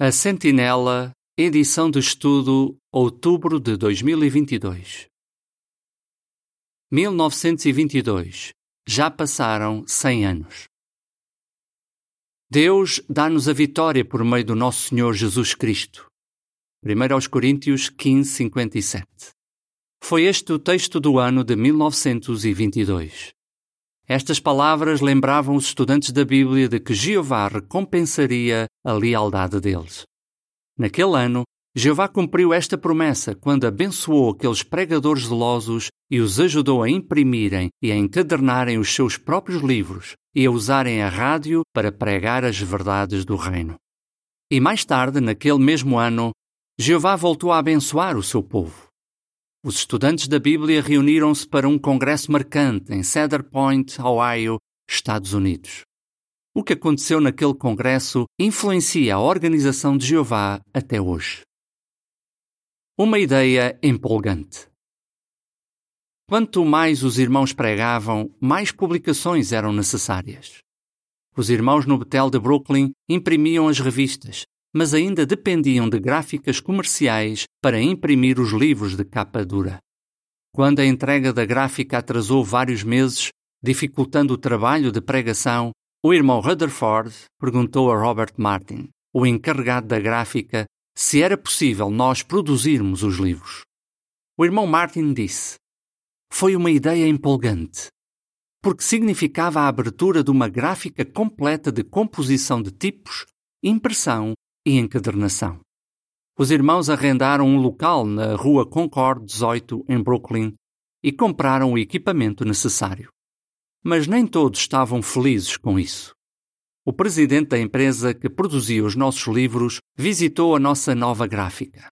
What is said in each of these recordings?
A Sentinela, edição de estudo, outubro de 2022. 1922. Já passaram 100 anos. Deus dá-nos a vitória por meio do nosso Senhor Jesus Cristo. 1 aos Coríntios 15, 57. Foi este o texto do ano de 1922. Estas palavras lembravam os estudantes da Bíblia de que Jeová recompensaria a lealdade deles. Naquele ano, Jeová cumpriu esta promessa quando abençoou aqueles pregadores zelosos e os ajudou a imprimirem e a encadernarem os seus próprios livros e a usarem a rádio para pregar as verdades do Reino. E mais tarde, naquele mesmo ano, Jeová voltou a abençoar o seu povo. Os estudantes da Bíblia reuniram-se para um congresso marcante em Cedar Point, Ohio, Estados Unidos. O que aconteceu naquele congresso influencia a organização de Jeová até hoje. Uma ideia empolgante. Quanto mais os irmãos pregavam, mais publicações eram necessárias. Os irmãos no Betel de Brooklyn imprimiam as revistas, mas ainda dependiam de gráficas comerciais para imprimir os livros de capa dura. Quando a entrega da gráfica atrasou vários meses, dificultando o trabalho de pregação, o irmão Rutherford perguntou a Robert Martin, o encarregado da gráfica, se era possível nós produzirmos os livros. O irmão Martin disse: Foi uma ideia empolgante, porque significava a abertura de uma gráfica completa de composição de tipos, impressão e encadernação. Os irmãos arrendaram um local na Rua Concord 18, em Brooklyn, e compraram o equipamento necessário. Mas nem todos estavam felizes com isso. O presidente da empresa que produzia os nossos livros visitou a nossa nova gráfica.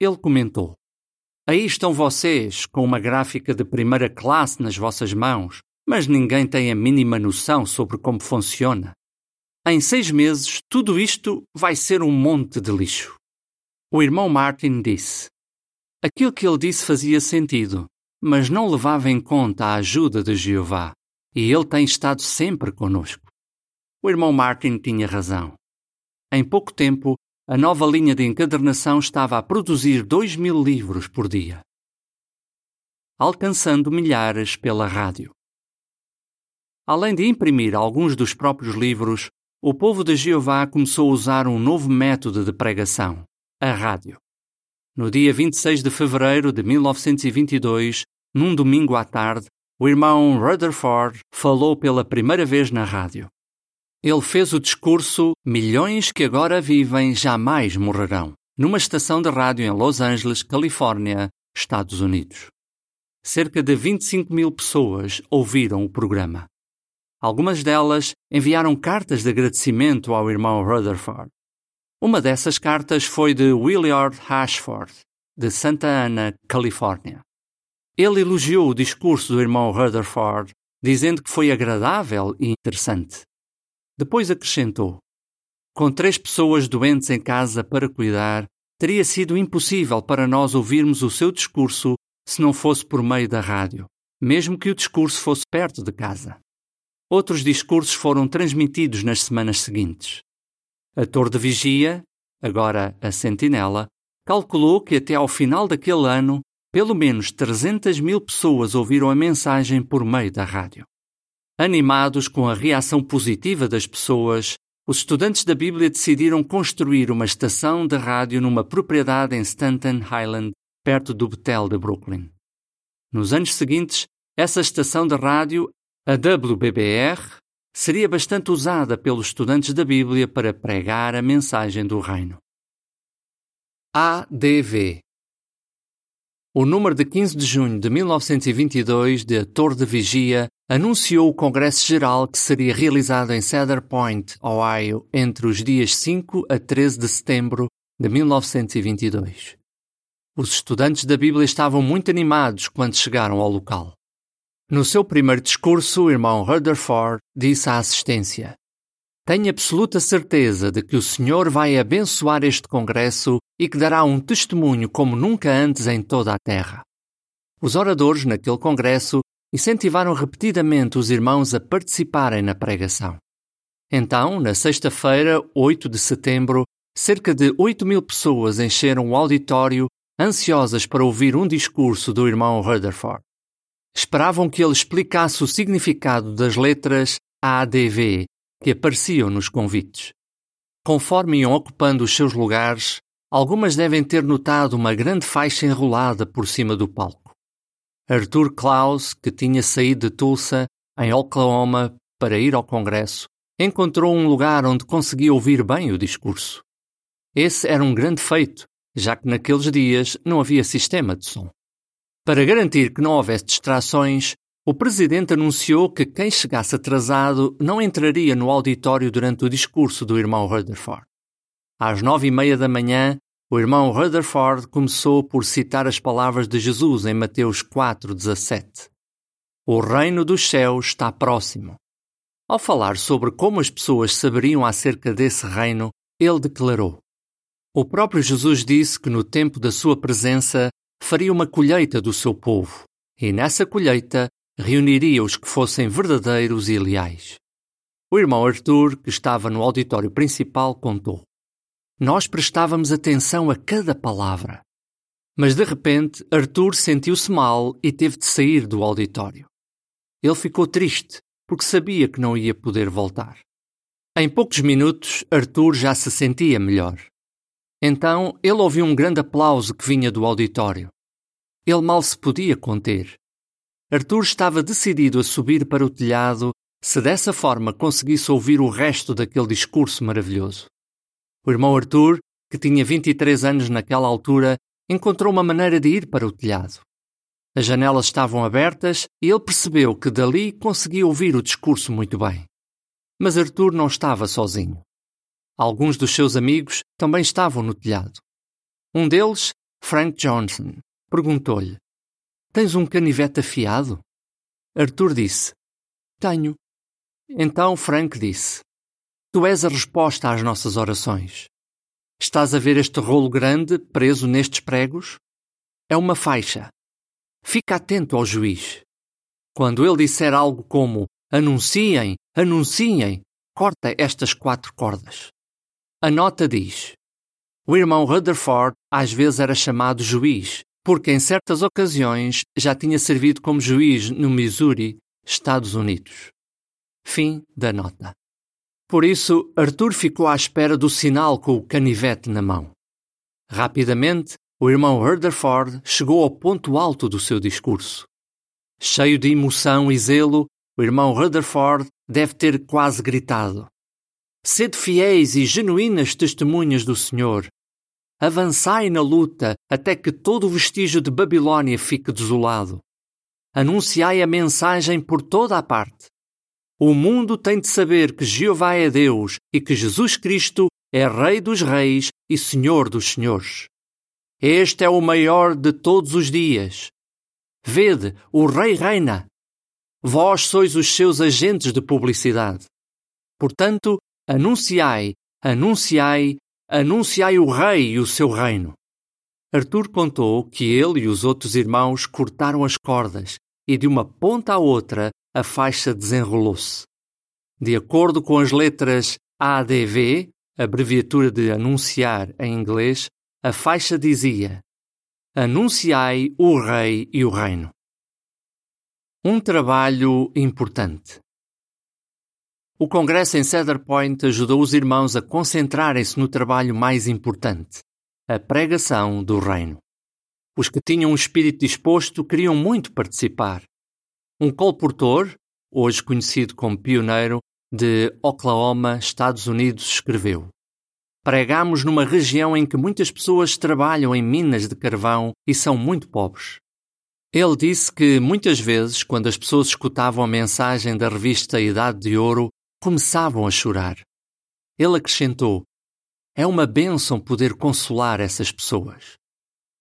Ele comentou: Aí estão vocês, com uma gráfica de primeira classe nas vossas mãos, mas ninguém tem a mínima noção sobre como funciona. Em seis meses, tudo isto vai ser um monte de lixo. O irmão Martin disse. Aquilo que ele disse fazia sentido, mas não levava em conta a ajuda de Jeová, e ele tem estado sempre conosco. O irmão Martin tinha razão. Em pouco tempo, a nova linha de encadernação estava a produzir dois mil livros por dia, alcançando milhares pela rádio. Além de imprimir alguns dos próprios livros, o povo de Jeová começou a usar um novo método de pregação, a rádio. No dia 26 de fevereiro de 1922, num domingo à tarde, o irmão Rutherford falou pela primeira vez na rádio. Ele fez o discurso Milhões que agora vivem jamais morrerão, numa estação de rádio em Los Angeles, Califórnia, Estados Unidos. Cerca de 25 mil pessoas ouviram o programa. Algumas delas enviaram cartas de agradecimento ao irmão Rutherford. Uma dessas cartas foi de Willard Ashford, de Santa Ana, Califórnia. Ele elogiou o discurso do irmão Rutherford, dizendo que foi agradável e interessante. Depois acrescentou: Com três pessoas doentes em casa para cuidar, teria sido impossível para nós ouvirmos o seu discurso se não fosse por meio da rádio, mesmo que o discurso fosse perto de casa. Outros discursos foram transmitidos nas semanas seguintes. A Torre de Vigia, agora a Sentinela, calculou que até ao final daquele ano, pelo menos 300 mil pessoas ouviram a mensagem por meio da rádio. Animados com a reação positiva das pessoas, os estudantes da Bíblia decidiram construir uma estação de rádio numa propriedade em Stanton Highland, perto do Betel de Brooklyn. Nos anos seguintes, essa estação de rádio a WBBR seria bastante usada pelos estudantes da Bíblia para pregar a mensagem do Reino. ADV O número de 15 de junho de 1922 de A Torre de Vigia anunciou o Congresso Geral que seria realizado em Cedar Point, Ohio, entre os dias 5 a 13 de setembro de 1922. Os estudantes da Bíblia estavam muito animados quando chegaram ao local. No seu primeiro discurso, o irmão Rutherford disse à assistência: Tenho absoluta certeza de que o Senhor vai abençoar este congresso e que dará um testemunho como nunca antes em toda a terra. Os oradores naquele congresso incentivaram repetidamente os irmãos a participarem na pregação. Então, na sexta-feira, 8 de setembro, cerca de 8 mil pessoas encheram o auditório ansiosas para ouvir um discurso do irmão Rutherford. Esperavam que ele explicasse o significado das letras ADV que apareciam nos convites. Conforme iam ocupando os seus lugares, algumas devem ter notado uma grande faixa enrolada por cima do palco. Arthur Klaus, que tinha saído de Tulsa, em Oklahoma, para ir ao Congresso, encontrou um lugar onde conseguia ouvir bem o discurso. Esse era um grande feito, já que naqueles dias não havia sistema de som. Para garantir que não houvesse distrações, o presidente anunciou que quem chegasse atrasado não entraria no auditório durante o discurso do irmão Rutherford. Às nove e meia da manhã, o irmão Rutherford começou por citar as palavras de Jesus em Mateus 4,17. O reino dos céus está próximo. Ao falar sobre como as pessoas saberiam acerca desse reino, ele declarou: O próprio Jesus disse que no tempo da sua presença faria uma colheita do seu povo, e nessa colheita reuniria os que fossem verdadeiros e leais. O irmão Arthur, que estava no auditório principal, contou. Nós prestávamos atenção a cada palavra. Mas de repente, Arthur sentiu-se mal e teve de sair do auditório. Ele ficou triste, porque sabia que não ia poder voltar. Em poucos minutos, Arthur já se sentia melhor. Então ele ouviu um grande aplauso que vinha do auditório. Ele mal se podia conter. Arthur estava decidido a subir para o telhado se dessa forma conseguisse ouvir o resto daquele discurso maravilhoso. O irmão Arthur, que tinha 23 anos naquela altura, encontrou uma maneira de ir para o telhado. As janelas estavam abertas e ele percebeu que dali conseguia ouvir o discurso muito bem. Mas Arthur não estava sozinho. Alguns dos seus amigos também estavam no telhado. Um deles, Frank Johnson, perguntou-lhe: Tens um canivete afiado? Arthur disse: Tenho. Então Frank disse: Tu és a resposta às nossas orações. Estás a ver este rolo grande preso nestes pregos? É uma faixa. Fica atento ao juiz. Quando ele disser algo como anunciem, anunciem, corta estas quatro cordas. A nota diz: O irmão Rutherford às vezes era chamado juiz porque em certas ocasiões já tinha servido como juiz no Missouri, Estados Unidos. Fim da nota. Por isso, Arthur ficou à espera do sinal com o canivete na mão. Rapidamente, o irmão Rutherford chegou ao ponto alto do seu discurso. Cheio de emoção e zelo, o irmão Rutherford deve ter quase gritado: Sede fiéis e genuínas testemunhas do Senhor, Avançai na luta até que todo o vestígio de Babilônia fique desolado. Anunciai a mensagem por toda a parte. O mundo tem de saber que Jeová é Deus e que Jesus Cristo é Rei dos Reis e Senhor dos Senhores. Este é o maior de todos os dias. Vede, o Rei reina. Vós sois os seus agentes de publicidade. Portanto, anunciai, anunciai Anunciai o rei e o seu reino. Arthur contou que ele e os outros irmãos cortaram as cordas e de uma ponta à outra a faixa desenrolou-se. De acordo com as letras ADV, abreviatura de anunciar em inglês, a faixa dizia: Anunciai o Rei e o Reino. Um trabalho importante. O congresso em Cedar Point ajudou os irmãos a concentrarem-se no trabalho mais importante, a pregação do reino. Os que tinham um espírito disposto queriam muito participar. Um colportor, hoje conhecido como pioneiro, de Oklahoma, Estados Unidos, escreveu: Pregamos numa região em que muitas pessoas trabalham em minas de carvão e são muito pobres. Ele disse que muitas vezes, quando as pessoas escutavam a mensagem da revista Idade de Ouro, começavam a chorar. Ele acrescentou: É uma bênção poder consolar essas pessoas.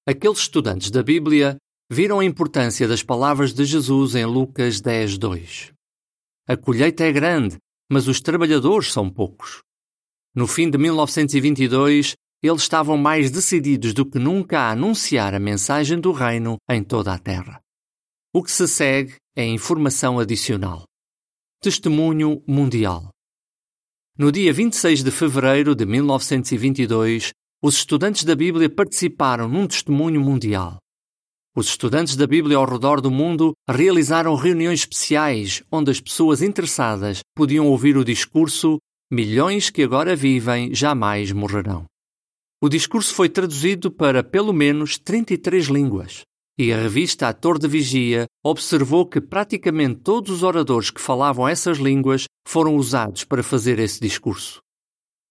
Aqueles estudantes da Bíblia viram a importância das palavras de Jesus em Lucas 10, 2. A colheita é grande, mas os trabalhadores são poucos. No fim de 1922, eles estavam mais decididos do que nunca a anunciar a mensagem do Reino em toda a terra. O que se segue é informação adicional. Testemunho Mundial. No dia 26 de fevereiro de 1922, os estudantes da Bíblia participaram num testemunho mundial. Os estudantes da Bíblia ao redor do mundo realizaram reuniões especiais onde as pessoas interessadas podiam ouvir o discurso Milhões que agora vivem jamais morrerão. O discurso foi traduzido para pelo menos 33 línguas. E a revista Ator de Vigia observou que praticamente todos os oradores que falavam essas línguas foram usados para fazer esse discurso.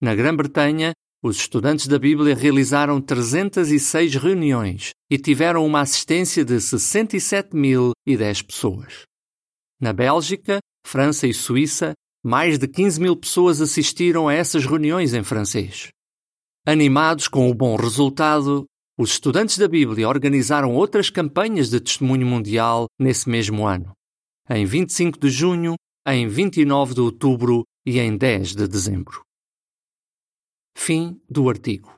Na Grã-Bretanha, os estudantes da Bíblia realizaram 306 reuniões e tiveram uma assistência de 67.010 pessoas. Na Bélgica, França e Suíça, mais de 15 mil pessoas assistiram a essas reuniões em francês. Animados com o bom resultado, os estudantes da Bíblia organizaram outras campanhas de testemunho mundial nesse mesmo ano, em 25 de junho, em 29 de outubro e em 10 de dezembro. Fim do artigo.